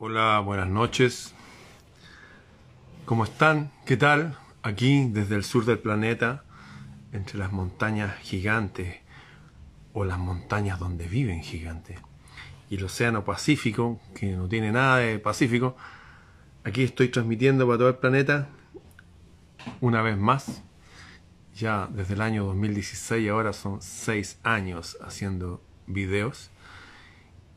Hola, buenas noches. ¿Cómo están? ¿Qué tal? Aquí desde el sur del planeta, entre las montañas gigantes o las montañas donde viven gigantes y el océano Pacífico, que no tiene nada de Pacífico, aquí estoy transmitiendo para todo el planeta una vez más, ya desde el año 2016, ahora son seis años haciendo videos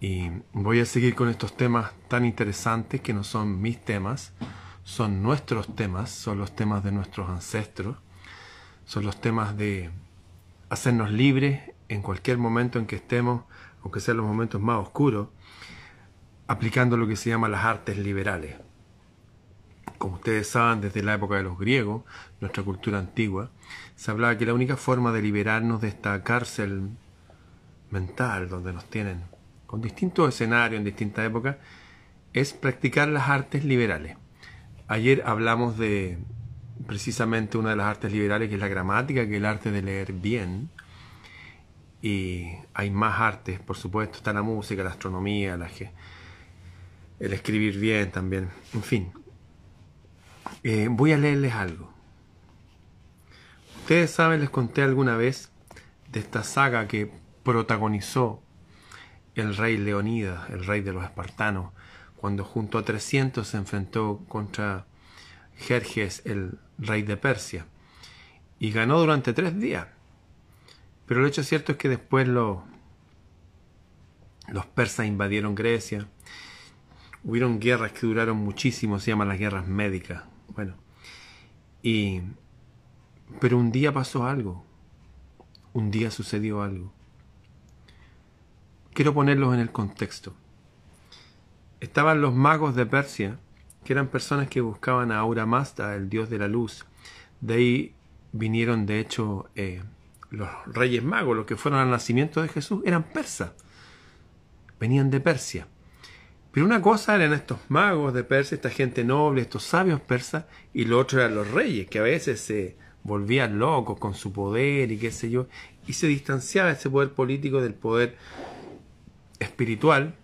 y voy a seguir con estos temas tan interesantes que no son mis temas, son nuestros temas, son los temas de nuestros ancestros, son los temas de hacernos libres en cualquier momento en que estemos, aunque sean los momentos más oscuros, aplicando lo que se llama las artes liberales. Como ustedes saben, desde la época de los griegos, nuestra cultura antigua, se hablaba que la única forma de liberarnos de esta cárcel mental donde nos tienen con distintos escenarios en distintas épocas, es practicar las artes liberales. Ayer hablamos de precisamente una de las artes liberales, que es la gramática, que es el arte de leer bien. Y hay más artes, por supuesto, está la música, la astronomía, la, el escribir bien también. En fin, eh, voy a leerles algo. Ustedes saben, les conté alguna vez de esta saga que protagonizó el rey Leonidas, el rey de los espartanos, cuando junto a 300 se enfrentó contra Jerjes, el rey de Persia, y ganó durante tres días. Pero el hecho cierto es que después los persas invadieron Grecia, hubieron guerras que duraron muchísimo, se llaman las guerras médicas. Bueno, y pero un día pasó algo, un día sucedió algo. Quiero ponerlos en el contexto. Estaban los magos de Persia, que eran personas que buscaban a Aura Mazda, el dios de la luz. De ahí vinieron, de hecho, eh, los reyes magos, los que fueron al nacimiento de Jesús, eran persas. Venían de Persia. Pero una cosa eran estos magos de Persia, esta gente noble, estos sabios persas, y lo otro eran los reyes, que a veces se volvían locos con su poder y qué sé yo, y se distanciaba ese poder político del poder espiritual,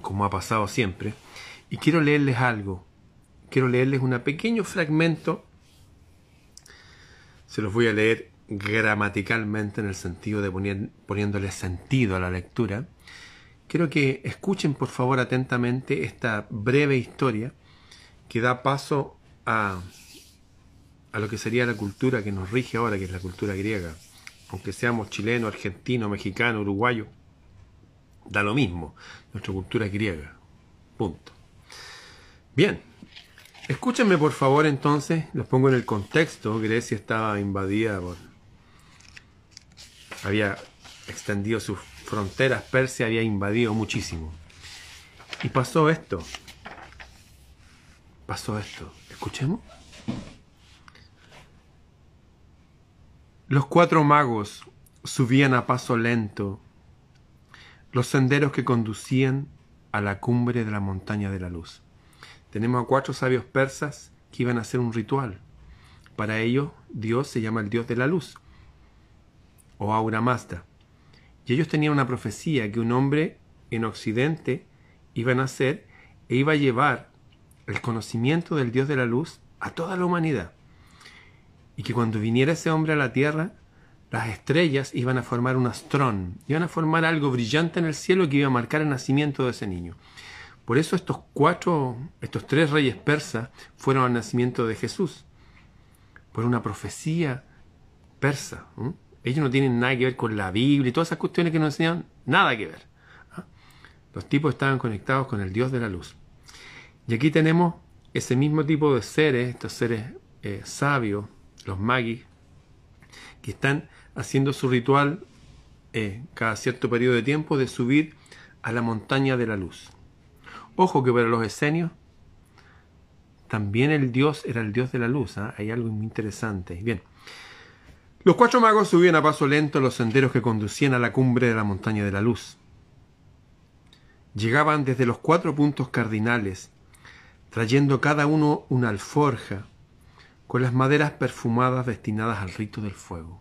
como ha pasado siempre, y quiero leerles algo. Quiero leerles un pequeño fragmento. Se los voy a leer gramaticalmente en el sentido de poner, poniéndole sentido a la lectura. Quiero que escuchen por favor atentamente esta breve historia que da paso a, a lo que sería la cultura que nos rige ahora, que es la cultura griega. Aunque seamos chileno, argentino, mexicano, uruguayo, Da lo mismo. Nuestra cultura griega. Punto. Bien. Escúchenme por favor entonces, los pongo en el contexto. Grecia estaba invadida por... Había extendido sus fronteras, Persia había invadido muchísimo. Y pasó esto. Pasó esto. Escuchemos. Los cuatro magos subían a paso lento los senderos que conducían a la cumbre de la montaña de la luz. Tenemos a cuatro sabios persas que iban a hacer un ritual. Para ellos, Dios se llama el Dios de la luz, o Aura Mazda. Y ellos tenían una profecía que un hombre en Occidente iba a nacer e iba a llevar el conocimiento del Dios de la luz a toda la humanidad. Y que cuando viniera ese hombre a la tierra, las estrellas iban a formar un astrón, iban a formar algo brillante en el cielo que iba a marcar el nacimiento de ese niño. Por eso estos cuatro, estos tres reyes persas fueron al nacimiento de Jesús, por una profecía persa. Ellos no tienen nada que ver con la Biblia y todas esas cuestiones que nos enseñan, nada que ver. ¿ah? Los tipos estaban conectados con el Dios de la luz. Y aquí tenemos ese mismo tipo de seres, estos seres eh, sabios, los magis, que están haciendo su ritual eh, cada cierto periodo de tiempo de subir a la montaña de la luz. Ojo que para los esenios también el dios era el dios de la luz. ¿ah? Hay algo muy interesante. Bien. Los cuatro magos subían a paso lento los senderos que conducían a la cumbre de la montaña de la luz. Llegaban desde los cuatro puntos cardinales, trayendo cada uno una alforja con las maderas perfumadas destinadas al rito del fuego.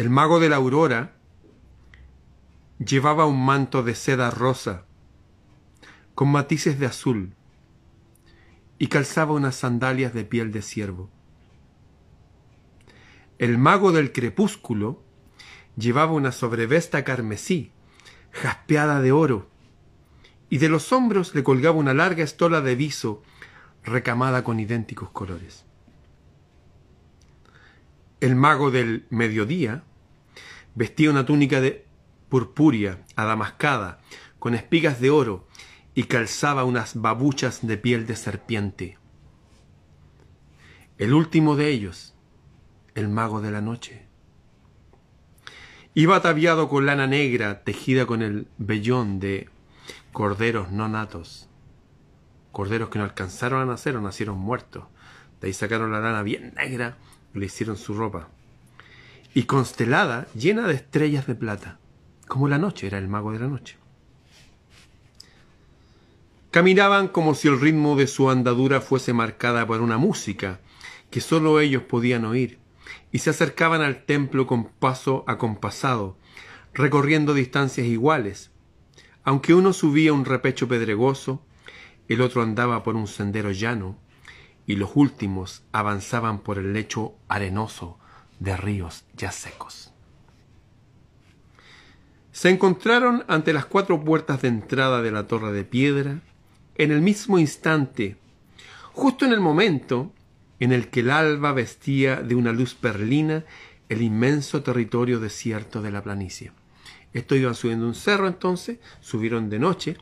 El mago de la aurora Llevaba un manto de seda rosa, con matices de azul, y calzaba unas sandalias de piel de ciervo. El mago del crepúsculo llevaba una sobrevesta carmesí, jaspeada de oro, y de los hombros le colgaba una larga estola de viso recamada con idénticos colores. El mago del mediodía vestía una túnica de purpúrea, adamascada, con espigas de oro, y calzaba unas babuchas de piel de serpiente. El último de ellos, el mago de la noche, iba ataviado con lana negra tejida con el vellón de corderos no natos, corderos que no alcanzaron a nacer o nacieron muertos. De ahí sacaron la lana bien negra y le hicieron su ropa. Y constelada, llena de estrellas de plata, como la noche, era el mago de la noche. Caminaban como si el ritmo de su andadura fuese marcada por una música que sólo ellos podían oír, y se acercaban al templo con paso acompasado, recorriendo distancias iguales, aunque uno subía un repecho pedregoso, el otro andaba por un sendero llano, y los últimos avanzaban por el lecho arenoso de ríos ya secos. Se encontraron ante las cuatro puertas de entrada de la torre de piedra, en el mismo instante, justo en el momento en el que el alba vestía de una luz perlina el inmenso territorio desierto de la planicie. Esto iban subiendo un cerro entonces, subieron de noche,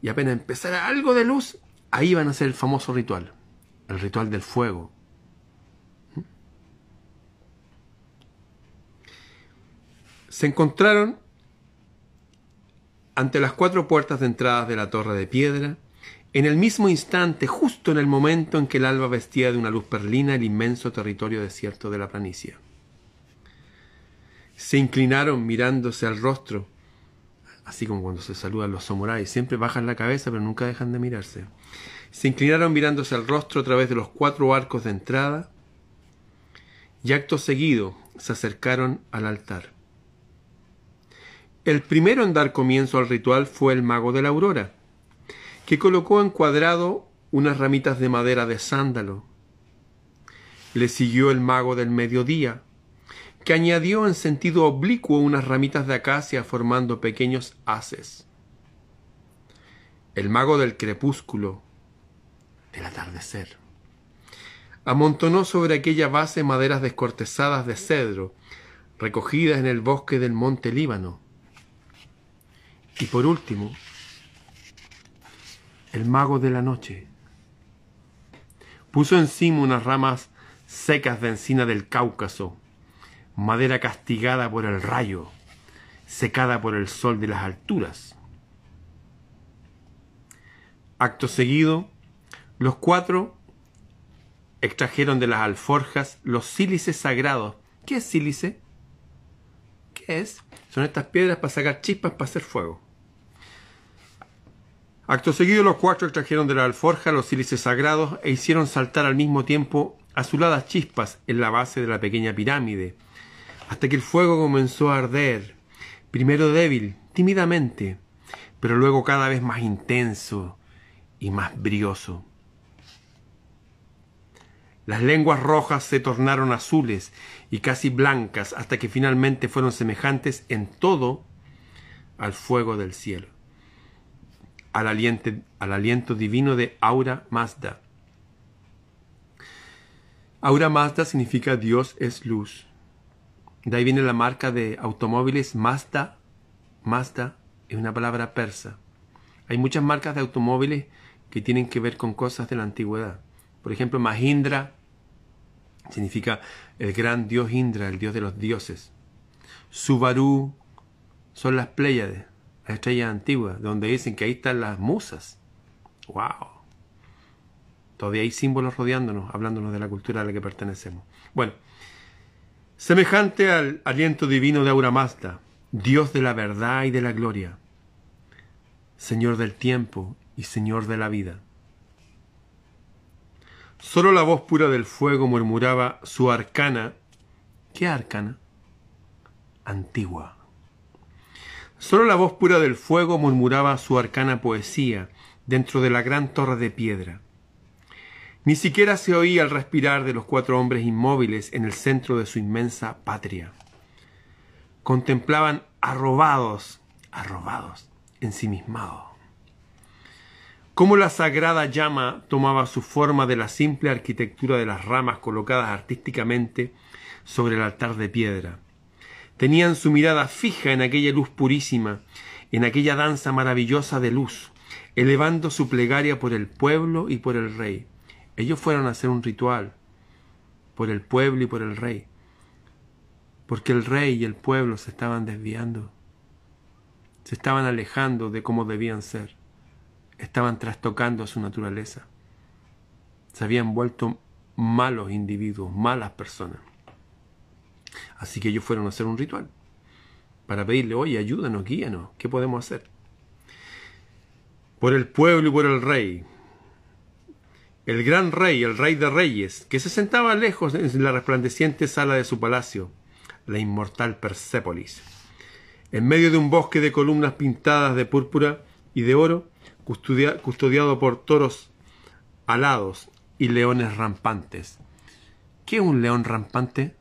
y apenas empezara algo de luz, ahí iban a hacer el famoso ritual, el ritual del fuego. Se encontraron ante las cuatro puertas de entrada de la torre de piedra, en el mismo instante, justo en el momento en que el alba vestía de una luz perlina el inmenso territorio desierto de la planicie se inclinaron mirándose al rostro, así como cuando se saludan los samuráis, siempre bajan la cabeza pero nunca dejan de mirarse. Se inclinaron mirándose al rostro a través de los cuatro arcos de entrada y acto seguido se acercaron al altar. El primero en dar comienzo al ritual fue el mago de la aurora, que colocó encuadrado unas ramitas de madera de sándalo. Le siguió el mago del mediodía, que añadió en sentido oblicuo unas ramitas de acacia formando pequeños haces. El mago del crepúsculo, del atardecer, amontonó sobre aquella base maderas descortezadas de cedro, recogidas en el bosque del monte Líbano. Y por último, el mago de la noche puso encima unas ramas secas de encina del Cáucaso, madera castigada por el rayo, secada por el sol de las alturas. Acto seguido, los cuatro extrajeron de las alforjas los sílices sagrados. ¿Qué es sílice? ¿Qué es? Son estas piedras para sacar chispas para hacer fuego. Acto seguido, los cuatro extrajeron de la alforja los sílices sagrados e hicieron saltar al mismo tiempo azuladas chispas en la base de la pequeña pirámide, hasta que el fuego comenzó a arder, primero débil, tímidamente, pero luego cada vez más intenso y más brioso. Las lenguas rojas se tornaron azules y casi blancas hasta que finalmente fueron semejantes en todo al fuego del cielo, al aliento, al aliento divino de Aura Mazda. Aura Mazda significa Dios es luz. De ahí viene la marca de automóviles Mazda. Mazda es una palabra persa. Hay muchas marcas de automóviles que tienen que ver con cosas de la antigüedad. Por ejemplo, Mahindra significa el gran dios Indra, el dios de los dioses. Subaru son las Pléyades, las estrellas antiguas, donde dicen que ahí están las musas. ¡Wow! Todavía hay símbolos rodeándonos, hablándonos de la cultura a la que pertenecemos. Bueno, semejante al aliento divino de Aura Mazda, Dios de la verdad y de la gloria, Señor del tiempo y Señor de la vida. Solo la voz pura del fuego murmuraba su arcana. ¿Qué arcana? Antigua. Solo la voz pura del fuego murmuraba su arcana poesía dentro de la gran torre de piedra. Ni siquiera se oía el respirar de los cuatro hombres inmóviles en el centro de su inmensa patria. Contemplaban arrobados, arrobados, ensimismados. Cómo la sagrada llama tomaba su forma de la simple arquitectura de las ramas colocadas artísticamente sobre el altar de piedra. Tenían su mirada fija en aquella luz purísima, en aquella danza maravillosa de luz, elevando su plegaria por el pueblo y por el rey. Ellos fueron a hacer un ritual por el pueblo y por el rey, porque el rey y el pueblo se estaban desviando, se estaban alejando de cómo debían ser, estaban trastocando su naturaleza, se habían vuelto malos individuos, malas personas. Así que ellos fueron a hacer un ritual para pedirle, oye, ayúdanos, guíanos, ¿qué podemos hacer? Por el pueblo y por el rey. El gran rey, el rey de reyes, que se sentaba lejos en la resplandeciente sala de su palacio, la inmortal Persépolis. En medio de un bosque de columnas pintadas de púrpura y de oro, custodiado por toros alados y leones rampantes. ¿Qué es un león rampante?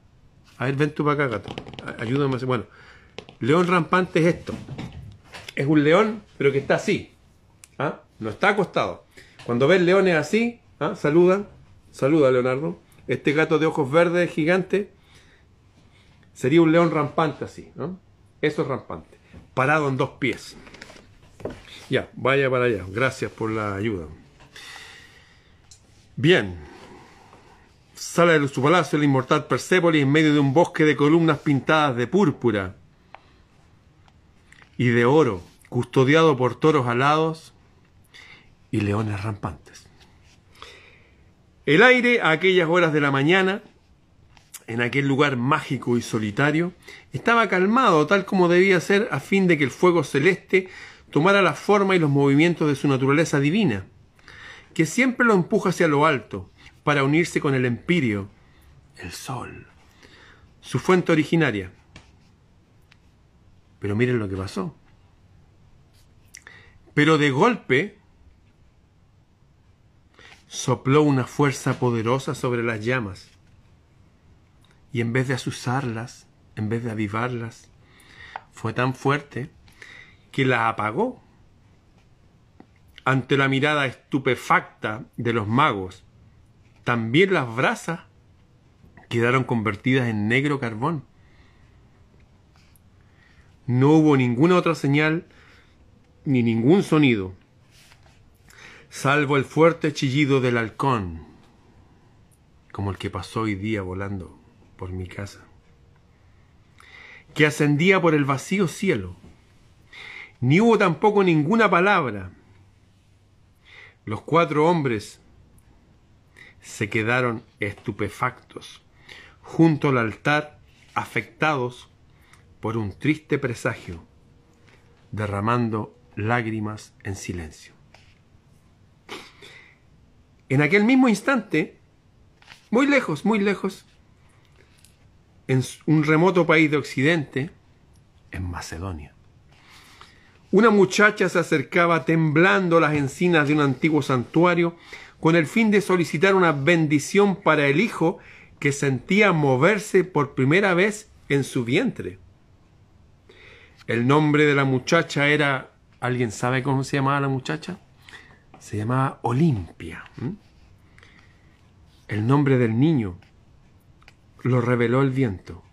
A ver, ven tú para acá, gato. Ayúdame. Bueno, león rampante es esto. Es un león, pero que está así. ¿ah? No está acostado. Cuando ves leones así, ¿ah? saludan. Saluda, Leonardo. Este gato de ojos verdes gigante sería un león rampante así. ¿no? Eso es rampante. Parado en dos pies. Ya, vaya para allá. Gracias por la ayuda. Bien sala de su palacio la inmortal Persépolis en medio de un bosque de columnas pintadas de púrpura y de oro, custodiado por toros alados y leones rampantes. El aire a aquellas horas de la mañana, en aquel lugar mágico y solitario, estaba calmado tal como debía ser a fin de que el fuego celeste tomara la forma y los movimientos de su naturaleza divina, que siempre lo empuja hacia lo alto, para unirse con el empirio, el sol, su fuente originaria. Pero miren lo que pasó. Pero de golpe sopló una fuerza poderosa sobre las llamas. Y en vez de azuzarlas, en vez de avivarlas, fue tan fuerte que la apagó. Ante la mirada estupefacta de los magos, también las brasas quedaron convertidas en negro carbón. No hubo ninguna otra señal ni ningún sonido, salvo el fuerte chillido del halcón, como el que pasó hoy día volando por mi casa, que ascendía por el vacío cielo. Ni hubo tampoco ninguna palabra. Los cuatro hombres se quedaron estupefactos junto al altar, afectados por un triste presagio, derramando lágrimas en silencio. En aquel mismo instante, muy lejos, muy lejos, en un remoto país de Occidente, en Macedonia, una muchacha se acercaba temblando las encinas de un antiguo santuario con el fin de solicitar una bendición para el hijo que sentía moverse por primera vez en su vientre. El nombre de la muchacha era... ¿Alguien sabe cómo se llamaba la muchacha? Se llamaba Olimpia. El nombre del niño lo reveló el viento,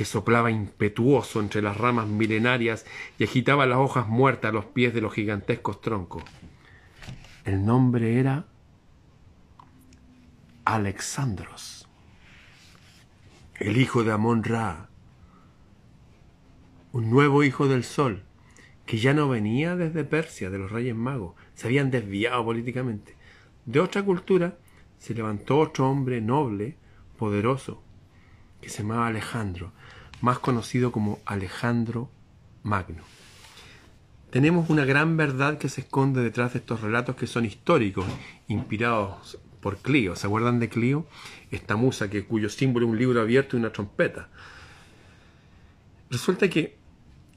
que soplaba impetuoso entre las ramas milenarias y agitaba las hojas muertas a los pies de los gigantescos troncos. El nombre era Alexandros, el hijo de Amon Ra, un nuevo hijo del sol, que ya no venía desde Persia, de los reyes magos, se habían desviado políticamente. De otra cultura se levantó otro hombre noble, poderoso, que se llamaba Alejandro, más conocido como Alejandro Magno. Tenemos una gran verdad que se esconde detrás de estos relatos que son históricos, inspirados por Clio. ¿Se acuerdan de Clio? Esta musa que, cuyo símbolo es un libro abierto y una trompeta. Resulta que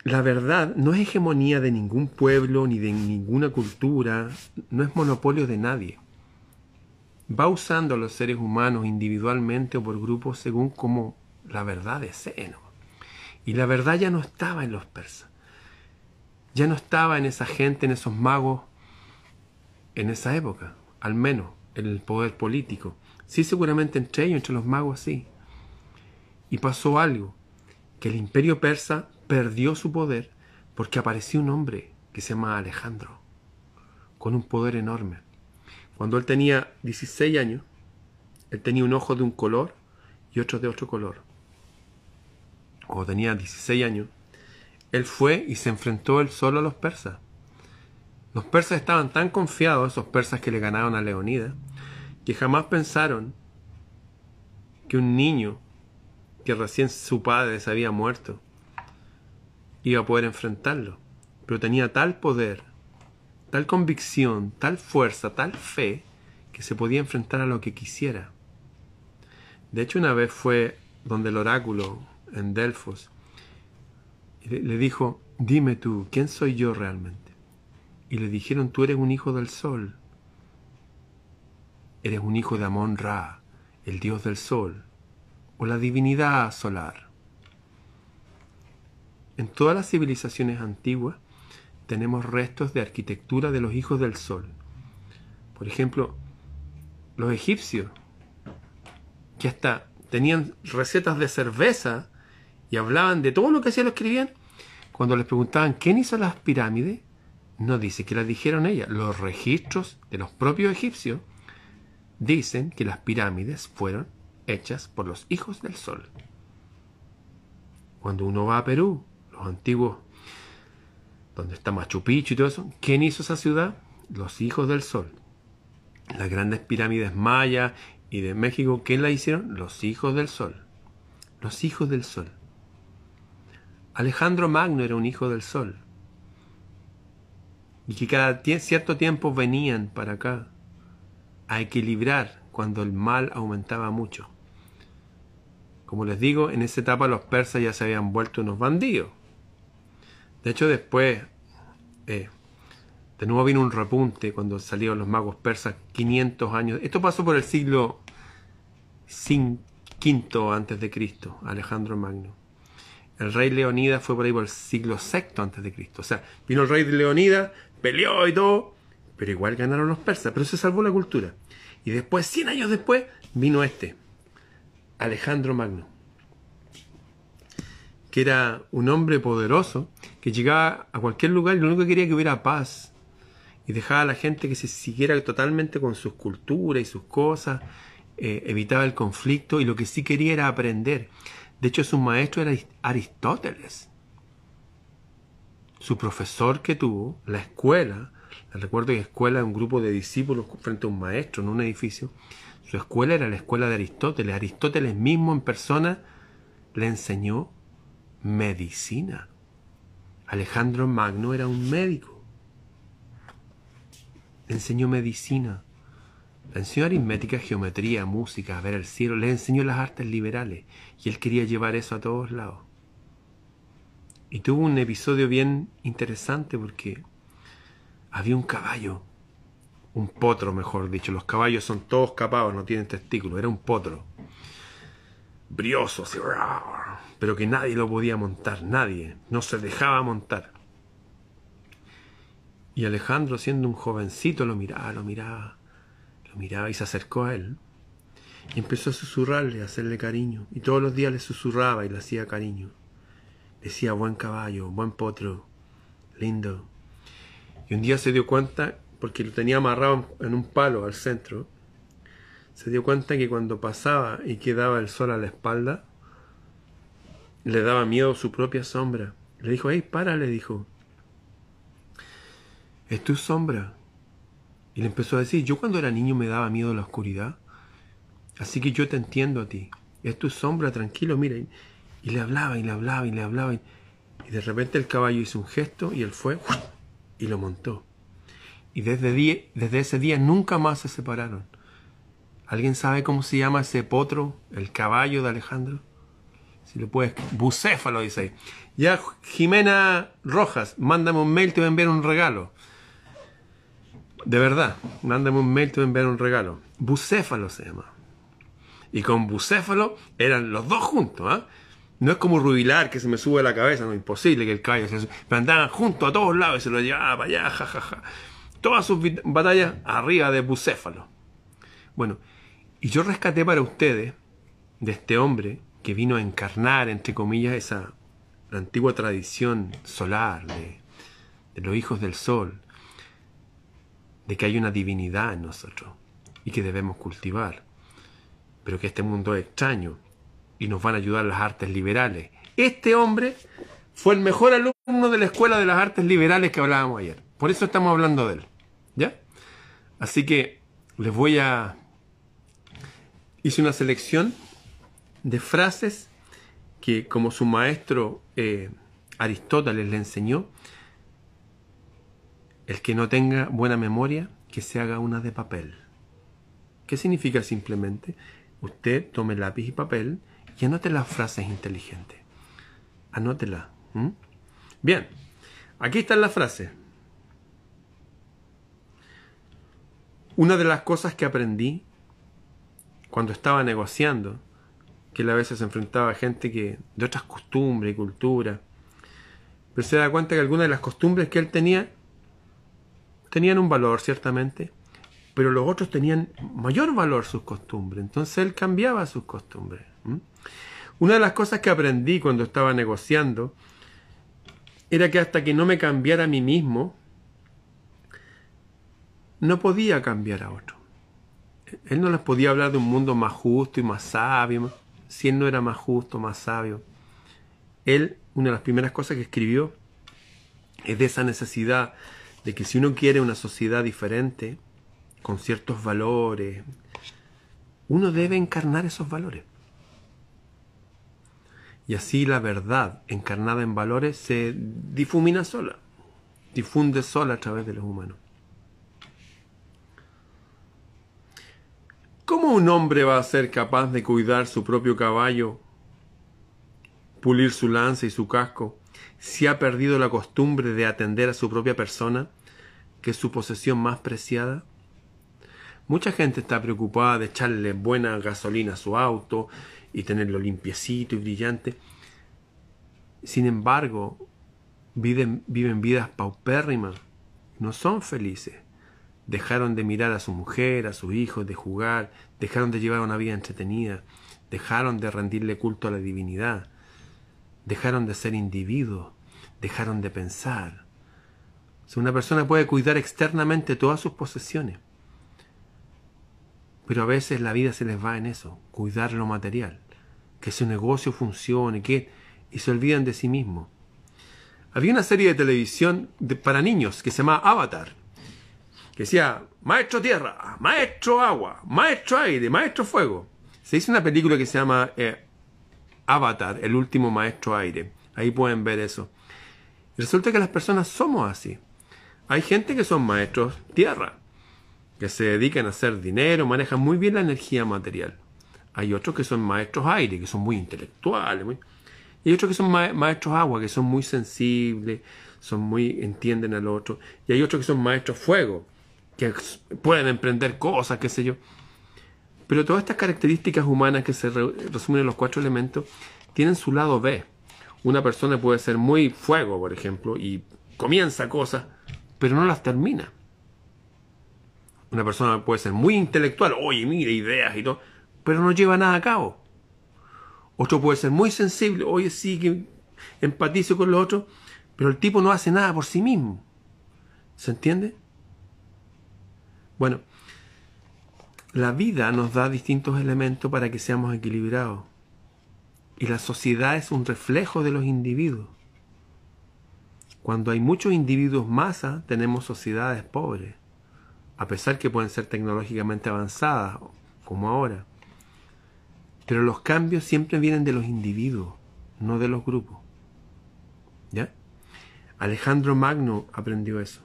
la verdad no es hegemonía de ningún pueblo ni de ninguna cultura, no es monopolio de nadie. Va usando a los seres humanos individualmente o por grupos según como la verdad desee. ¿no? Y la verdad ya no estaba en los persas. Ya no estaba en esa gente, en esos magos, en esa época, al menos en el poder político. Sí, seguramente entre ellos, entre los magos, sí. Y pasó algo, que el imperio persa perdió su poder porque apareció un hombre que se llama Alejandro, con un poder enorme. Cuando él tenía 16 años, él tenía un ojo de un color y otro de otro color. Cuando tenía 16 años, él fue y se enfrentó él solo a los persas. Los persas estaban tan confiados, esos persas que le ganaron a Leonidas, que jamás pensaron que un niño que recién su padre se había muerto iba a poder enfrentarlo. Pero tenía tal poder, tal convicción, tal fuerza, tal fe, que se podía enfrentar a lo que quisiera. De hecho, una vez fue donde el oráculo en Delfos y le dijo, dime tú, ¿quién soy yo realmente? Y le dijeron, tú eres un hijo del sol. Eres un hijo de Amón Ra, el dios del sol, o la divinidad solar. En todas las civilizaciones antiguas tenemos restos de arquitectura de los hijos del sol. Por ejemplo, los egipcios, que hasta tenían recetas de cerveza y hablaban de todo lo que hacían lo escribían, cuando les preguntaban quién hizo las pirámides, no dice que las dijeron ellas. Los registros de los propios egipcios dicen que las pirámides fueron hechas por los hijos del sol. Cuando uno va a Perú los antiguos, donde está Machu Picchu y todo eso, ¿quién hizo esa ciudad? Los hijos del sol. Las grandes pirámides mayas y de México, ¿quién la hicieron? Los hijos del sol. Los hijos del sol. Alejandro Magno era un hijo del sol. Y que cada cierto tiempo venían para acá a equilibrar cuando el mal aumentaba mucho. Como les digo, en esa etapa los persas ya se habían vuelto unos bandidos. De hecho, después, eh, de nuevo vino un repunte cuando salieron los magos persas 500 años. Esto pasó por el siglo V antes de Cristo, Alejandro Magno. El rey Leonidas fue por ahí por el siglo VI antes de Cristo. O sea, vino el rey de Leonidas, peleó y todo, pero igual ganaron los persas, pero se salvó la cultura. Y después, 100 años después, vino este, Alejandro Magno que era un hombre poderoso, que llegaba a cualquier lugar y lo único que quería que hubiera paz. Y dejaba a la gente que se siguiera totalmente con sus culturas y sus cosas, eh, evitaba el conflicto y lo que sí quería era aprender. De hecho, su maestro era Aristóteles. Su profesor que tuvo, la escuela, recuerdo que escuela era un grupo de discípulos frente a un maestro en un edificio. Su escuela era la escuela de Aristóteles. Aristóteles mismo en persona le enseñó medicina. Alejandro Magno era un médico. Le enseñó medicina. Le enseñó aritmética, geometría, música, ver el cielo. Le enseñó las artes liberales. Y él quería llevar eso a todos lados. Y tuvo un episodio bien interesante porque había un caballo. Un potro, mejor dicho. Los caballos son todos capados, no tienen testículos. Era un potro. Brioso, así pero que nadie lo podía montar, nadie, no se dejaba montar. Y Alejandro, siendo un jovencito, lo miraba, lo miraba, miraba y se acercó a él. Y empezó a susurrarle, a hacerle cariño. Y todos los días le susurraba y le hacía cariño. Decía, buen caballo, buen potro, lindo. Y un día se dio cuenta, porque lo tenía amarrado en un palo al centro, se dio cuenta que cuando pasaba y quedaba el sol a la espalda, le daba miedo su propia sombra. Le dijo, hey, para, le dijo. Es tu sombra. Y le empezó a decir, yo cuando era niño me daba miedo la oscuridad. Así que yo te entiendo a ti. Es tu sombra, tranquilo, mira. Y le hablaba y le hablaba y le hablaba. Y, de repente el caballo hizo un gesto y él fue y lo montó. Y desde, ese día nunca más se separaron. ¿Alguien sabe cómo se llama ese potro, el caballo de Alejandro? Si lo puedes, bucéfalo dice ahí. Ya Jimena Rojas, mándame un mail, te voy a enviar un regalo. De verdad, mándame un mail, te voy a enviar un regalo. Bucéfalo se llama. Y con bucéfalo eran los dos juntos, ¿ah? No es como Rubilar que se me sube la cabeza, no, imposible que el caballo se Pero andaban juntos a todos lados y se lo llevaba para allá, jajaja. Todas sus batallas arriba de bucéfalo. Bueno, y yo rescaté para ustedes de este hombre que vino a encarnar, entre comillas, esa antigua tradición solar de los hijos del sol, de que hay una divinidad en nosotros y que debemos cultivar, pero que este mundo es extraño y nos van a ayudar las artes liberales. Este hombre fue el mejor alumno de la Escuela de las Artes Liberales que hablábamos ayer. Por eso estamos hablando de él. ¿Ya? Así que les voy a... Hice una selección de frases que como su maestro eh, Aristóteles le enseñó, el que no tenga buena memoria, que se haga una de papel. ¿Qué significa simplemente? Usted tome lápiz y papel y anote las frases inteligentes. Anótela. Bien, aquí están las frases. Una de las cosas que aprendí cuando estaba negociando, que él a veces se enfrentaba a gente que de otras costumbres y culturas, pero se da cuenta que algunas de las costumbres que él tenía tenían un valor, ciertamente, pero los otros tenían mayor valor sus costumbres. Entonces él cambiaba sus costumbres. Una de las cosas que aprendí cuando estaba negociando era que hasta que no me cambiara a mí mismo, no podía cambiar a otro. Él no les podía hablar de un mundo más justo y más sabio, si él no era más justo, más sabio. Él, una de las primeras cosas que escribió es de esa necesidad de que si uno quiere una sociedad diferente, con ciertos valores, uno debe encarnar esos valores. Y así la verdad encarnada en valores se difumina sola, difunde sola a través de los humanos. ¿Cómo un hombre va a ser capaz de cuidar su propio caballo, pulir su lanza y su casco, si ha perdido la costumbre de atender a su propia persona, que es su posesión más preciada? Mucha gente está preocupada de echarle buena gasolina a su auto y tenerlo limpiecito y brillante. Sin embargo, viven, viven vidas paupérrimas, no son felices. Dejaron de mirar a su mujer, a sus hijos, de jugar, dejaron de llevar una vida entretenida, dejaron de rendirle culto a la divinidad, dejaron de ser individuos, dejaron de pensar. Si una persona puede cuidar externamente todas sus posesiones, pero a veces la vida se les va en eso, cuidar lo material, que su negocio funcione, que y se olvidan de sí mismos. Había una serie de televisión para niños que se llama Avatar, que decía Maestro Tierra, Maestro Agua, Maestro Aire, Maestro Fuego. Se hizo una película que se llama eh, Avatar, el último Maestro Aire. Ahí pueden ver eso. resulta que las personas somos así. Hay gente que son maestros tierra, que se dedican a hacer dinero, manejan muy bien la energía material. Hay otros que son maestros aire, que son muy intelectuales. Y hay otros que son maestros agua, que son muy sensibles, son muy entienden al otro. Y hay otros que son maestros fuego, que pueden emprender cosas, qué sé yo. Pero todas estas características humanas que se resumen en los cuatro elementos tienen su lado B. Una persona puede ser muy fuego, por ejemplo, y comienza cosas, pero no las termina. Una persona puede ser muy intelectual, oye, mira, ideas y todo, pero no lleva nada a cabo. Otro puede ser muy sensible, oye, sí que empatizo con los otros, pero el tipo no hace nada por sí mismo. ¿Se entiende? Bueno, la vida nos da distintos elementos para que seamos equilibrados. Y la sociedad es un reflejo de los individuos. Cuando hay muchos individuos masa, tenemos sociedades pobres a pesar que pueden ser tecnológicamente avanzadas, como ahora. Pero los cambios siempre vienen de los individuos, no de los grupos. ¿Ya? Alejandro Magno aprendió eso.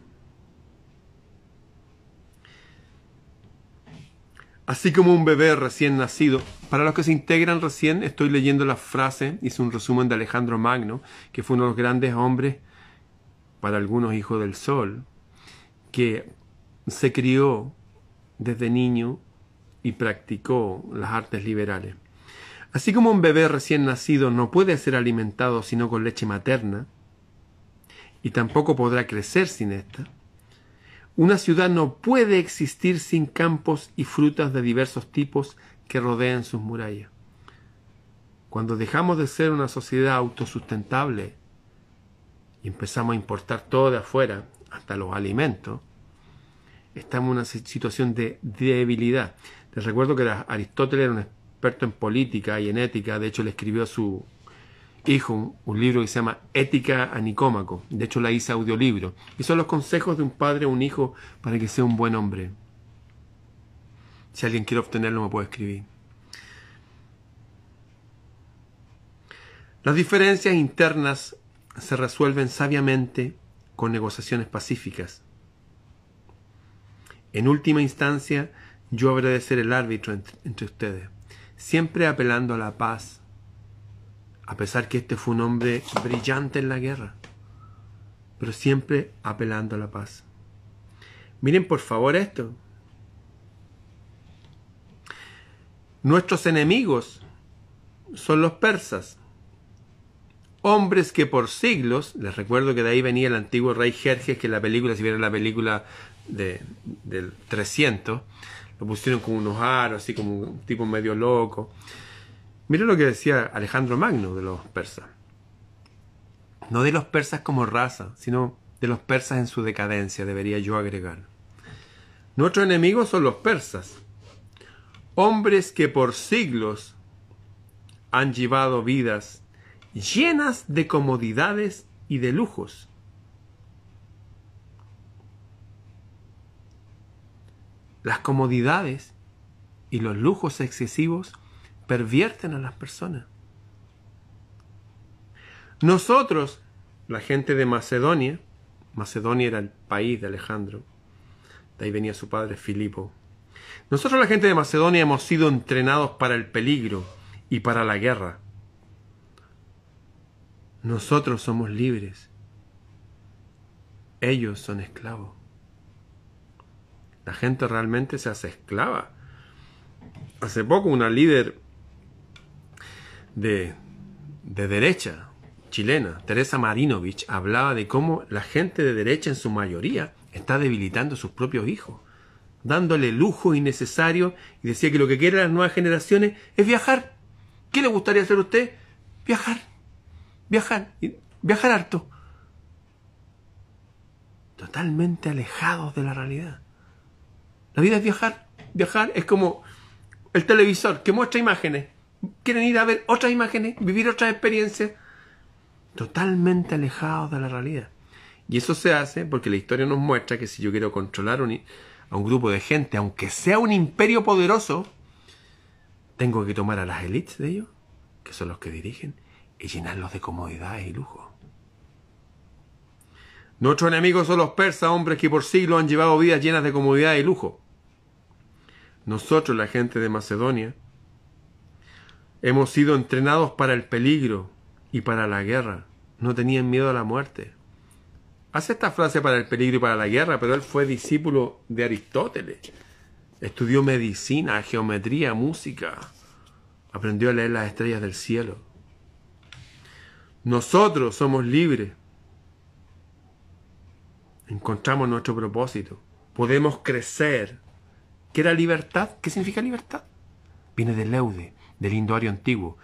Así como un bebé recién nacido. Para los que se integran recién, estoy leyendo la frase, hice un resumen de Alejandro Magno, que fue uno de los grandes hombres, para algunos hijos del sol, que se crió desde niño y practicó las artes liberales. Así como un bebé recién nacido no puede ser alimentado sino con leche materna, y tampoco podrá crecer sin esta, una ciudad no puede existir sin campos y frutas de diversos tipos que rodean sus murallas. Cuando dejamos de ser una sociedad autosustentable y empezamos a importar todo de afuera, hasta los alimentos, estamos en una situación de debilidad. Les recuerdo que Aristóteles era un experto en política y en ética, de hecho le escribió su hijo un libro que se llama Ética a Nicómaco. De hecho, la hice audiolibro. Y son los consejos de un padre a un hijo para que sea un buen hombre. Si alguien quiere obtenerlo, me puede escribir. Las diferencias internas se resuelven sabiamente con negociaciones pacíficas. En última instancia, yo habré de ser el árbitro entre, entre ustedes, siempre apelando a la paz a pesar que este fue un hombre brillante en la guerra, pero siempre apelando a la paz. Miren por favor esto. Nuestros enemigos son los persas, hombres que por siglos, les recuerdo que de ahí venía el antiguo rey Jerjes, que la película, si vieron la película de, del 300, lo pusieron con unos aros, así como un tipo medio loco. Mira lo que decía Alejandro Magno de los persas. No de los persas como raza, sino de los persas en su decadencia, debería yo agregar. Nuestros enemigos son los persas, hombres que por siglos han llevado vidas llenas de comodidades y de lujos. Las comodidades y los lujos excesivos pervierten a las personas. Nosotros, la gente de Macedonia, Macedonia era el país de Alejandro, de ahí venía su padre Filipo. Nosotros, la gente de Macedonia, hemos sido entrenados para el peligro y para la guerra. Nosotros somos libres. Ellos son esclavos. La gente realmente se hace esclava. Hace poco una líder de, derecha chilena, Teresa Marinovich, hablaba de cómo la gente de derecha en su mayoría está debilitando a sus propios hijos, dándole lujo innecesario y decía que lo que quieren las nuevas generaciones es viajar. ¿Qué le gustaría hacer a usted? Viajar, viajar, viajar harto. Totalmente alejados de la realidad. La vida es viajar. Viajar es como el televisor que muestra imágenes quieren ir a ver otras imágenes, vivir otras experiencias, totalmente alejados de la realidad. Y eso se hace porque la historia nos muestra que si yo quiero controlar a un grupo de gente, aunque sea un imperio poderoso, tengo que tomar a las élites de ellos, que son los que dirigen, y llenarlos de comodidades y lujo. Nuestros enemigos son los persas, hombres que por siglos han llevado vidas llenas de comodidad y lujo. Nosotros, la gente de Macedonia, Hemos sido entrenados para el peligro y para la guerra. No tenían miedo a la muerte. Hace esta frase para el peligro y para la guerra, pero él fue discípulo de Aristóteles. Estudió medicina, geometría, música. Aprendió a leer las estrellas del cielo. Nosotros somos libres. Encontramos nuestro propósito. Podemos crecer. ¿Qué era libertad? ¿Qué significa libertad? Viene del leude, del indoario antiguo,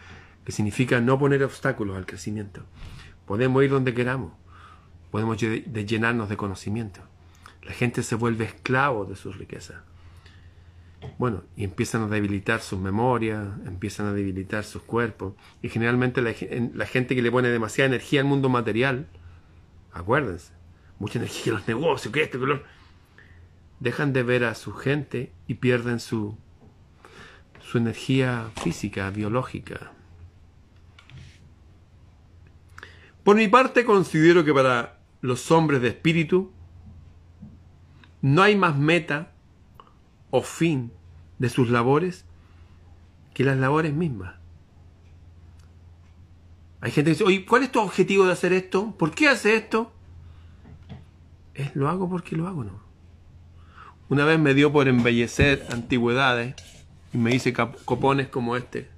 que significa no poner obstáculos al crecimiento. Podemos ir donde queramos, podemos llenarnos de conocimiento. La gente se vuelve esclavo de sus riquezas. Bueno, y empiezan a debilitar sus memorias, empiezan a debilitar sus cuerpos. Y generalmente la, gente que le pone demasiada energía al mundo material, acuérdense, mucha energía en los negocios, que esto, que lo... dejan de ver a su gente y pierden su su energía física, biológica. Por mi parte considero que para los hombres de espíritu no hay más meta o fin de sus labores que las labores mismas. Hay gente que dice, oye, ¿cuál es tu objetivo de hacer esto? ¿Por qué hace esto? Es lo hago porque lo hago, ¿no? Una vez me dio por embellecer antigüedades y me hice copones como este.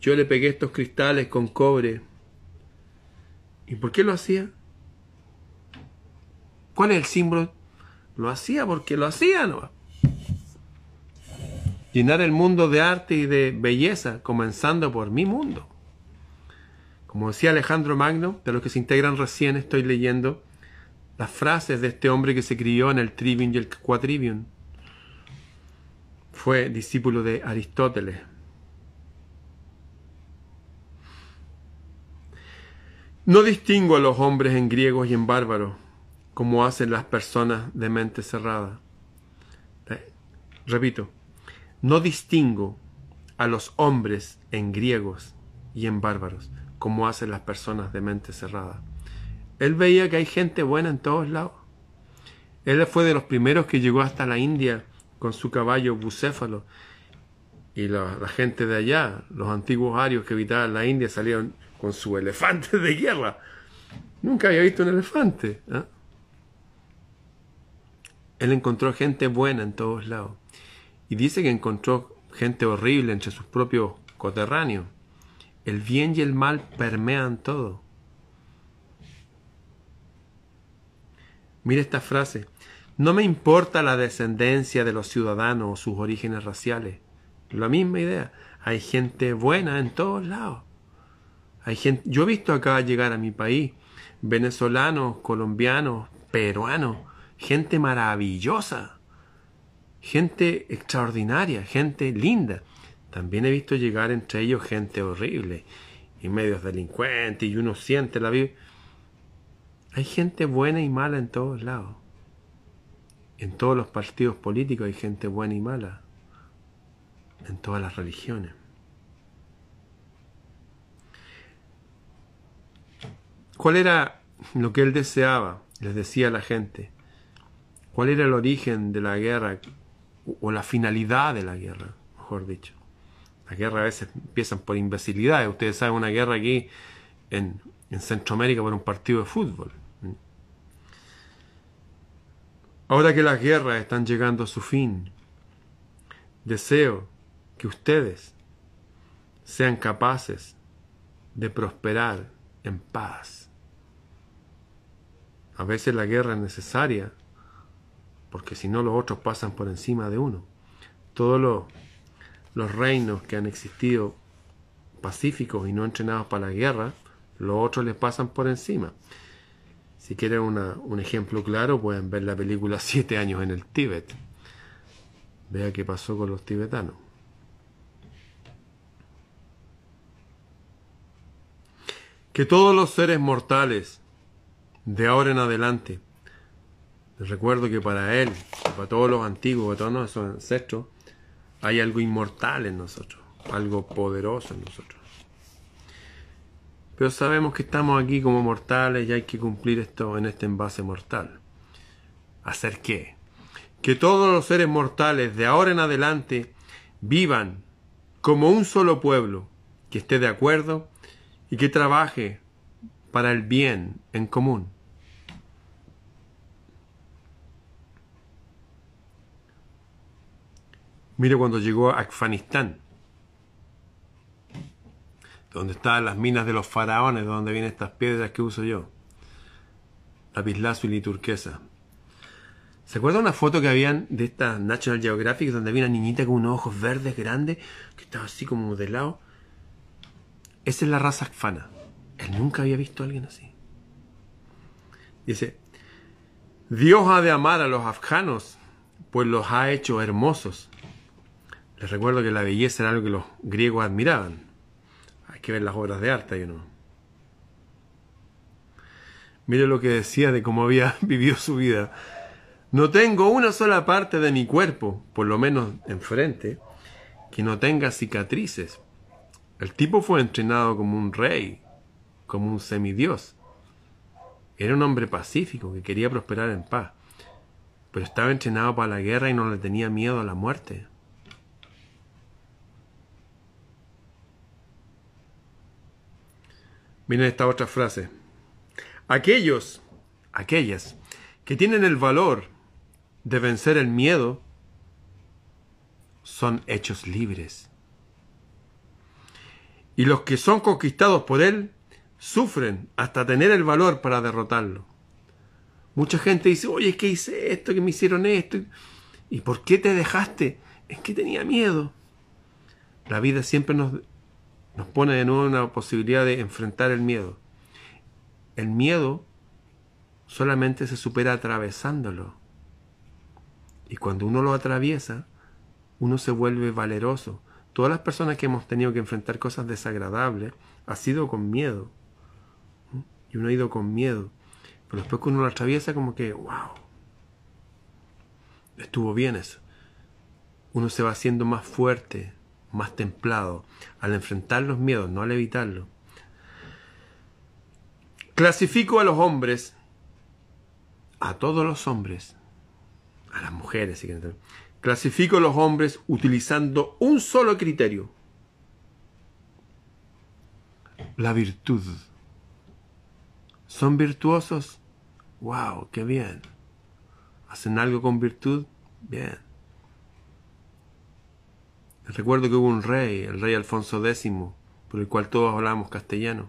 Yo le pegué estos cristales con cobre. ¿Y por qué lo hacía? ¿Cuál es el símbolo? Lo hacía porque lo hacía, ¿no? Llenar el mundo de arte y de belleza, comenzando por mi mundo. Como decía Alejandro Magno, de los que se integran recién, estoy leyendo las frases de este hombre que se crió en el Trivium y el Quadrivium. Fue discípulo de Aristóteles. No distingo a los hombres en griegos y en bárbaros, como hacen las personas de mente cerrada. Repito, no distingo a los hombres en griegos y en bárbaros, como hacen las personas de mente cerrada. Él veía que hay gente buena en todos lados. Él fue de los primeros que llegó hasta la India con su caballo bucéfalo. Y la, gente de allá, los antiguos arios que habitaban la India, salieron con su elefante de guerra. Nunca había visto un elefante. ¿eh? Él encontró gente buena en todos lados. Y dice que encontró gente horrible entre sus propios coterráneos. El bien y el mal permean todo. Mire esta frase. No me importa la descendencia de los ciudadanos o sus orígenes raciales. La misma idea. Hay gente buena en todos lados. Hay gente, yo he visto acá llegar a mi país venezolanos, colombianos, peruanos, gente maravillosa, gente extraordinaria, gente linda. También he visto llegar entre ellos gente horrible y medios delincuentes y uno siente la vida. Hay gente buena y mala en todos lados. En todos los partidos políticos hay gente buena y mala. En todas las religiones. ¿Cuál era lo que él deseaba? Les decía a la gente. ¿Cuál era el origen de la guerra o la finalidad de la guerra, mejor dicho? Las guerras a veces empiezan por imbecilidades. Ustedes saben una guerra aquí en, en Centroamérica por un partido de fútbol. Ahora que las guerras están llegando a su fin, deseo que ustedes sean capaces de prosperar en paz. A veces la guerra es necesaria, porque si no los otros pasan por encima de uno. Todos los, reinos que han existido pacíficos y no entrenados para la guerra, los otros les pasan por encima. Si quieren un ejemplo claro, pueden ver la película Siete años en el Tíbet. Vea qué pasó con los tibetanos. Que todos los seres mortales, de ahora en adelante, les recuerdo que para él, para todos los antiguos, para todos nuestros ancestros, hay algo inmortal en nosotros, algo poderoso en nosotros. Pero sabemos que estamos aquí como mortales y hay que cumplir esto en este envase mortal. ¿Hacer qué? Que todos los seres mortales de ahora en adelante vivan como un solo pueblo, que esté de acuerdo y que trabaje para el bien en común. Mire cuando llegó a Afganistán donde están las minas de los faraones, de donde vienen estas piedras que uso yo. Lapislázuli y turquesa. ¿Se acuerda una foto que habían de esta National Geographic donde había una niñita con unos ojos verdes grandes que estaba así como modelado? Esa es la raza afgana. Él nunca había visto a alguien así. Dice, Dios ha de amar a los afganos, pues los ha hecho hermosos. Les recuerdo que la belleza era algo que los griegos admiraban que ver las obras de arte, ¿no? Mire lo que decía de cómo había vivido su vida. No tengo una sola parte de mi cuerpo, por lo menos enfrente, que no tenga cicatrices. El tipo fue entrenado como un rey, como un semidios. Era un hombre pacífico que quería prosperar en paz, pero estaba entrenado para la guerra y no le tenía miedo a la muerte. Miren esta otra frase. Aquellos, aquellas que tienen el valor de vencer el miedo son hechos libres. Y los que son conquistados por él sufren hasta tener el valor para derrotarlo. Mucha gente dice, oye, que hice esto, que me hicieron esto. ¿Y por qué te dejaste? Es que tenía miedo. La vida siempre nos, nos pone de nuevo una posibilidad de enfrentar el miedo. El miedo solamente se supera atravesándolo. Y cuando uno lo atraviesa, uno se vuelve valeroso. Todas las personas que hemos tenido que enfrentar cosas desagradables ha sido con miedo. Y uno ha ido con miedo. Pero después que uno lo atraviesa, como que, wow, estuvo bien eso. Uno se va haciendo más fuerte, más templado, al enfrentar los miedos, no al evitarlo. Clasifico a los hombres, a todos los hombres, a las mujeres, clasifico a los hombres utilizando un solo criterio, la virtud. ¿Son virtuosos? ¡Wow! ¡Qué bien! ¿Hacen algo con virtud? Bien. Recuerdo que hubo un rey, el rey Alfonso X, por el cual todos hablábamos castellano,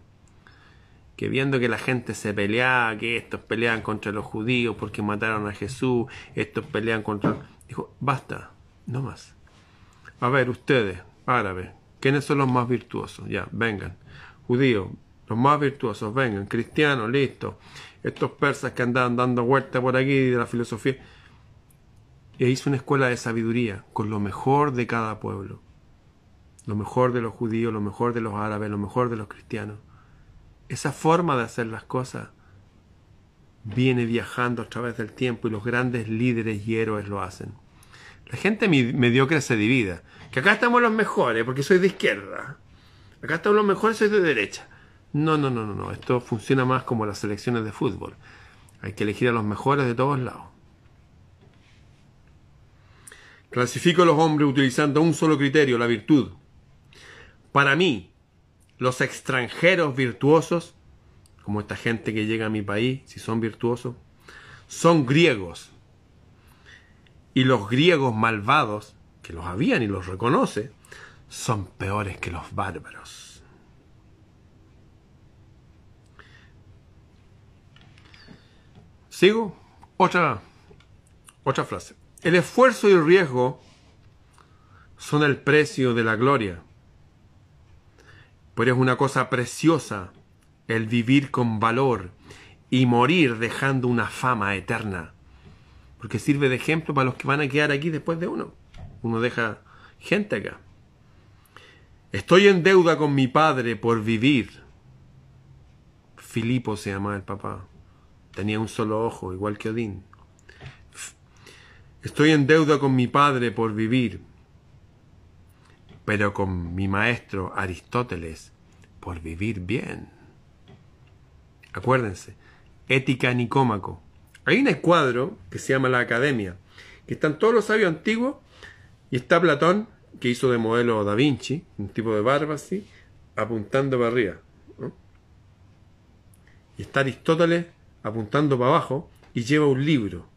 que viendo que la gente se peleaba, que estos peleaban contra los judíos porque mataron a Jesús, estos pelean contra... Dijo, basta, no más. A ver, ustedes, árabes, ¿quiénes son los más virtuosos? Ya, vengan. Judíos, los más virtuosos, vengan. Cristianos, listo. Estos persas que andaban dando vueltas por aquí de la filosofía e hizo una escuela de sabiduría con lo mejor de cada pueblo, lo mejor de los judíos, lo mejor de los árabes, lo mejor de los cristianos. Esa forma de hacer las cosas viene viajando a través del tiempo y los grandes líderes y héroes lo hacen. La gente mediocre se divide. Que acá estamos los mejores porque soy de izquierda. Acá estamos los mejores, soy de derecha. No, no, no, no, no. Esto funciona más como las selecciones de fútbol. Hay que elegir a los mejores de todos lados. Clasifico a los hombres utilizando un solo criterio, la virtud. Para mí, los extranjeros virtuosos, como esta gente que llega a mi país, si son virtuosos, son griegos. Y los griegos malvados, que los habían y los reconoce, son peores que los bárbaros. ¿Sigo? Otra, otra frase. El esfuerzo y el riesgo son el precio de la gloria. Pero es una cosa preciosa el vivir con valor y morir dejando una fama eterna. Porque sirve de ejemplo para los que van a quedar aquí después de uno. Uno deja gente acá. Estoy en deuda con mi padre por vivir. Filipo se llama el papá. Tenía un solo ojo, igual que Odín. Estoy en deuda con mi padre por vivir, pero con mi maestro Aristóteles por vivir bien. Acuérdense, Ética Nicómaco. Hay un cuadro que se llama La Academia, que están todos los sabios antiguos y está Platón, que hizo de modelo Da Vinci, un tipo de barba así, apuntando para arriba. Y está Aristóteles apuntando para abajo y lleva un libro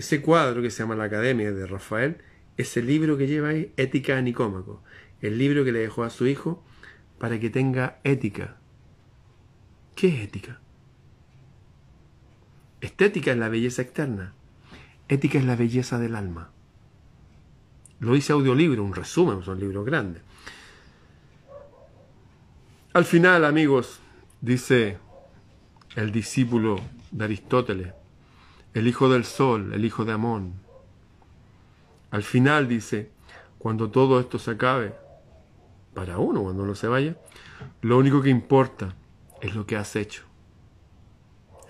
ese cuadro que se llama La Academia de Rafael es el libro que lleva ahí Ética a Nicómaco, el libro que le dejó a su hijo para que tenga ética. ¿Qué es ética? Estética es la belleza externa, ética es la belleza del alma. Lo dice audiolibro, un resumen, son libros grandes. Al final, amigos, dice el discípulo de Aristóteles, el hijo del sol, el hijo de Amón. Al final dice, cuando todo esto se acabe, para uno, cuando uno se vaya, lo único que importa es lo que has hecho.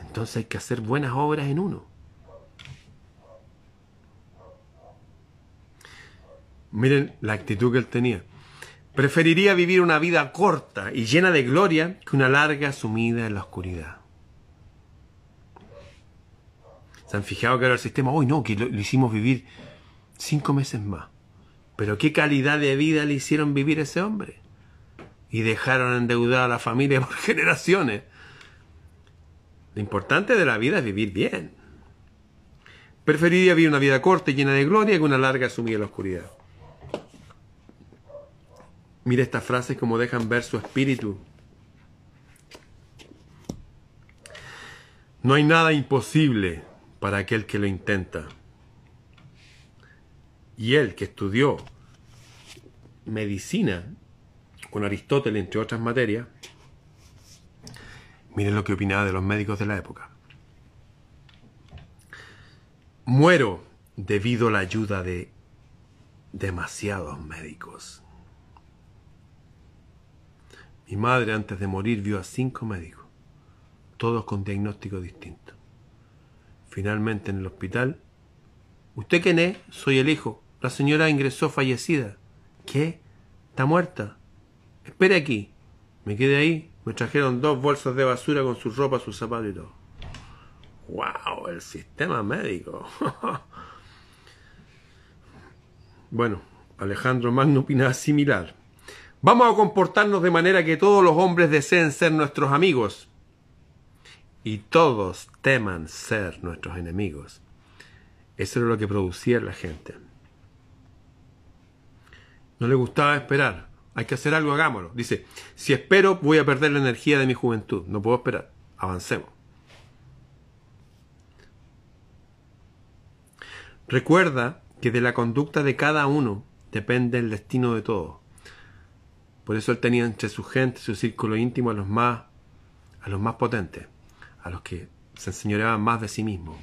Entonces hay que hacer buenas obras en uno. Miren la actitud que él tenía. Preferiría vivir una vida corta y llena de gloria que una larga sumida en la oscuridad. Se han fijado que ahora el sistema, hoy no, que lo, hicimos vivir cinco meses más. Pero qué calidad de vida le hicieron vivir a ese hombre. y dejaron endeudada a la familia por generaciones. Lo importante de la vida es vivir bien. Preferiría vivir una vida corta y llena de gloria que una larga sumida en la oscuridad. Mira estas frases como dejan ver su espíritu. No hay nada imposible para aquel que lo intenta. Y él que estudió medicina con Aristóteles, entre otras materias, miren lo que opinaba de los médicos de la época. Muero debido a la ayuda de demasiados médicos. Mi madre antes de morir vio a cinco médicos, todos con diagnósticos distintos. Finalmente en el hospital, ¿usted quién es? Soy el hijo. La señora ingresó fallecida. ¿Qué? ¿Está muerta? Espere aquí. Me quedé ahí. Me trajeron dos bolsas de basura con su ropa, sus zapatos y todo. ¡Wow! El sistema médico. bueno, Alejandro Magno opinaba similar. Vamos a comportarnos de manera que todos los hombres deseen ser nuestros amigos y todos teman ser nuestros enemigos. Eso era lo que producía la gente. No le gustaba esperar. Hay que hacer algo, hagámoslo. Dice, si espero voy a perder la energía de mi juventud. No puedo esperar. Avancemos. Recuerda que de la conducta de cada uno depende el destino de todos. Por eso él tenía entre su gente, su círculo íntimo, a los más, a los más potentes, a los que se enseñoreaban más de sí mismos.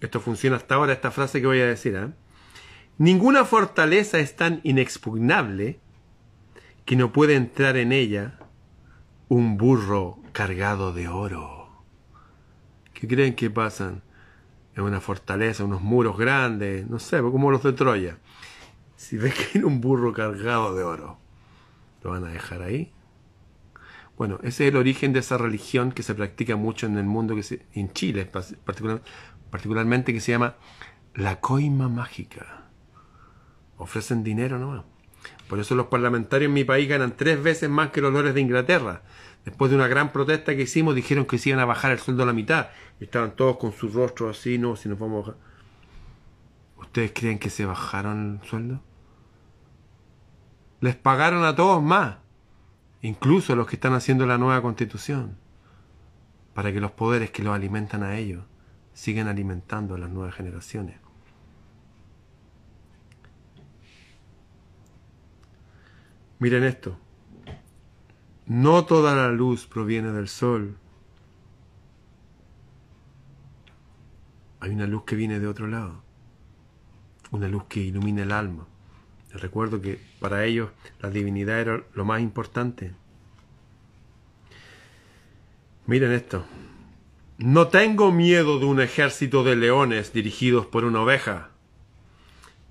Esto funciona hasta ahora, esta frase que voy a decir. ¿eh? Ninguna fortaleza es tan inexpugnable que no puede entrar en ella un burro cargado de oro. ¿Qué creen que pasan? En una fortaleza, unos muros grandes, no sé, como los de Troya. Si ves que hay un burro cargado de oro, ¿lo van a dejar ahí? Bueno, ese es el origen de esa religión que se practica mucho en el mundo, que en Chile particularmente, que se llama la coima mágica. Ofrecen dinero nomás. Por eso los parlamentarios en mi país ganan tres veces más que los lores de Inglaterra. Después de una gran protesta que hicimos, dijeron que se iban a bajar el sueldo a la mitad. Y estaban todos con sus rostros así, no, si nos vamos a bajar. ¿Ustedes creen que se bajaron el sueldo? Les pagaron a todos más, incluso los que están haciendo la nueva constitución, para que los poderes que los alimentan a ellos sigan alimentando a las nuevas generaciones. Miren esto. No toda la luz proviene del sol. Hay una luz que viene de otro lado. Una luz que ilumina el alma. Recuerdo que para ellos la divinidad era lo más importante. Miren esto. No tengo miedo de un ejército de leones dirigidos por una oveja.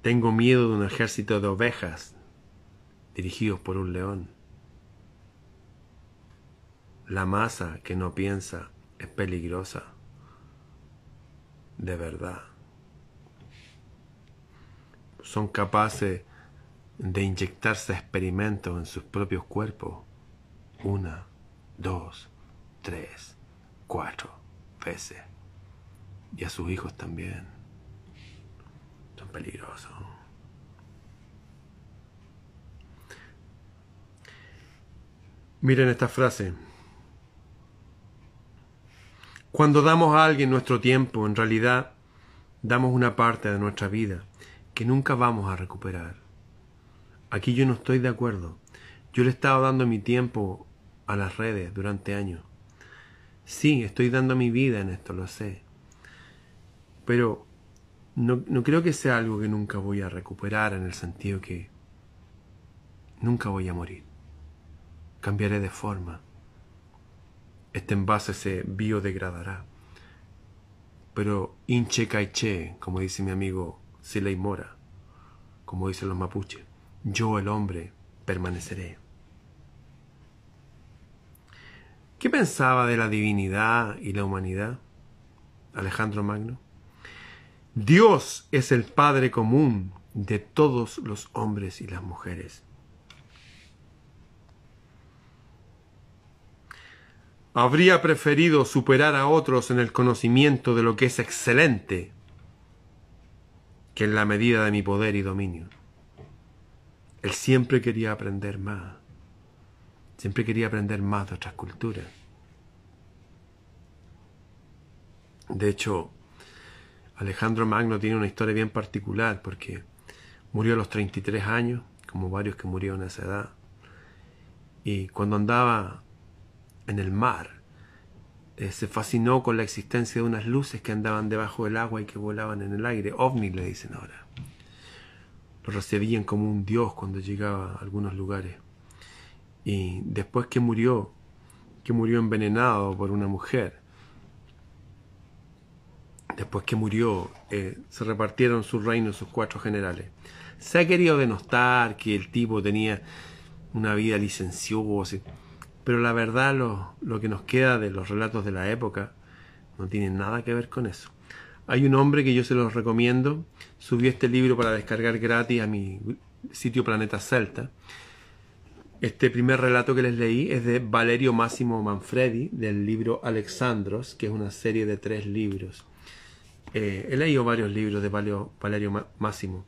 Tengo miedo de un ejército de ovejas dirigidos por un león. La masa que no piensa es peligrosa. De verdad. Son capaces de inyectarse experimentos en sus propios cuerpos una, dos, tres, cuatro veces. Y a sus hijos también. Son peligrosos. Miren esta frase. Cuando damos a alguien nuestro tiempo, en realidad damos una parte de nuestra vida que nunca vamos a recuperar. Aquí yo no estoy de acuerdo. Yo le he estado dando mi tiempo a las redes durante años. Sí, estoy dando mi vida en esto, lo sé. Pero no, creo que sea algo que nunca voy a recuperar en el sentido que nunca voy a morir. Cambiaré de forma. Este envase se biodegradará. Pero inche caiche, como dice mi amigo Siley Mora, como dicen los mapuches yo el hombre permaneceré. ¿Qué pensaba de la divinidad y la humanidad Alejandro Magno? Dios es el Padre común de todos los hombres y las mujeres. Habría preferido superar a otros en el conocimiento de lo que es excelente que en la medida de mi poder y dominio. Él siempre quería aprender más. Siempre quería aprender más de otras culturas. De hecho, Alejandro Magno tiene una historia bien particular porque murió a los 33 años, como varios que murieron a esa edad. Y cuando andaba en el mar, eh, se fascinó con la existencia de unas luces que andaban debajo del agua y que volaban en el aire. OVNI le dicen ahora. Lo recibían como un dios cuando llegaba a algunos lugares. Y después que murió, que murió envenenado por una mujer, después que murió, eh, se repartieron su reino sus cuatro generales. Se ha querido denostar que el tipo tenía una vida licenciosa, pero la verdad lo, lo que nos queda de los relatos de la época no tiene nada que ver con eso. Hay un hombre que yo se los recomiendo, subió este libro para descargar gratis a mi sitio Planeta Celta. Este primer relato que les leí es de Valerio Máximo Manfredi, del libro Alexandros, que es una serie de tres libros. Eh, he leído varios libros de Valerio, Valerio Máximo.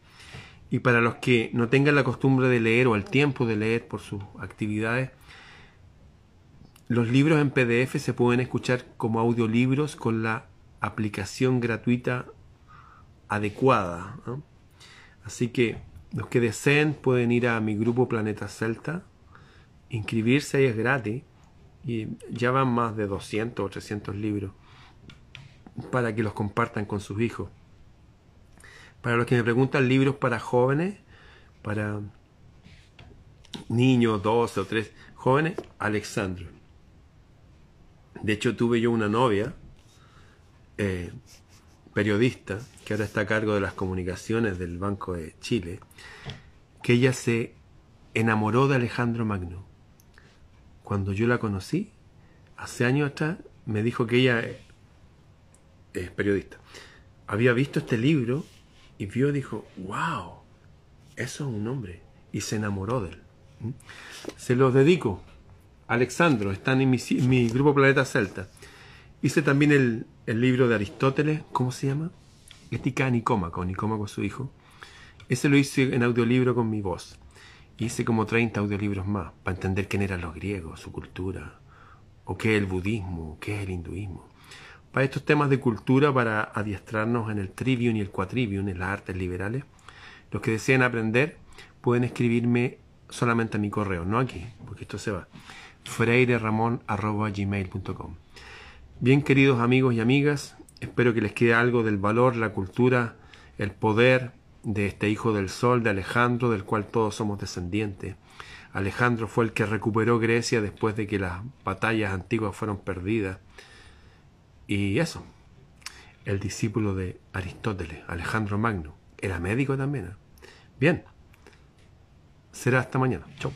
Y para los que no tengan la costumbre de leer o el tiempo de leer por sus actividades, los libros en PDF se pueden escuchar como audiolibros con la aplicación gratuita adecuada. Así que los que deseen pueden ir a mi grupo Planeta Celta, inscribirse ahí es gratis y ya van más de 200 o 300 libros para que los compartan con sus hijos. Para los que me preguntan libros para jóvenes, para niños, 12 o 3 jóvenes, Alexandro. De hecho, tuve yo una novia, eh, periodista, que ahora está a cargo de las comunicaciones del Banco de Chile, que ella se enamoró de Alejandro Magno. Cuando yo la conocí, hace años atrás, me dijo que ella es periodista. Había visto este libro y vio, dijo, wow, eso es un hombre. Y se enamoró de él. Se los dedico. Alexandro, están en mi, grupo Planeta Celta. Hice también el, libro de Aristóteles, ¿cómo se llama? Ética Nicómaco, Nicómaco su hijo. Ese lo hice en audiolibro con mi voz. Hice como 30 audiolibros más para entender quién eran los griegos, su cultura, o qué es el budismo, qué es el hinduismo para estos temas de cultura, para adiestrarnos en el trivium y el quatrivium, en las artes liberales. Los que deseen aprender pueden escribirme solamente a mi correo, no aquí, porque esto se va. freireramon.gmail.com Bien queridos amigos y amigas, espero que les quede algo del valor, la cultura, el poder de este hijo del sol, de Alejandro, del cual todos somos descendientes. Alejandro fue el que recuperó Grecia después de que las batallas antiguas fueron perdidas. Y eso, el discípulo de Aristóteles, Alejandro Magno, era médico también. ¿eh? Bien, será hasta mañana. Chau.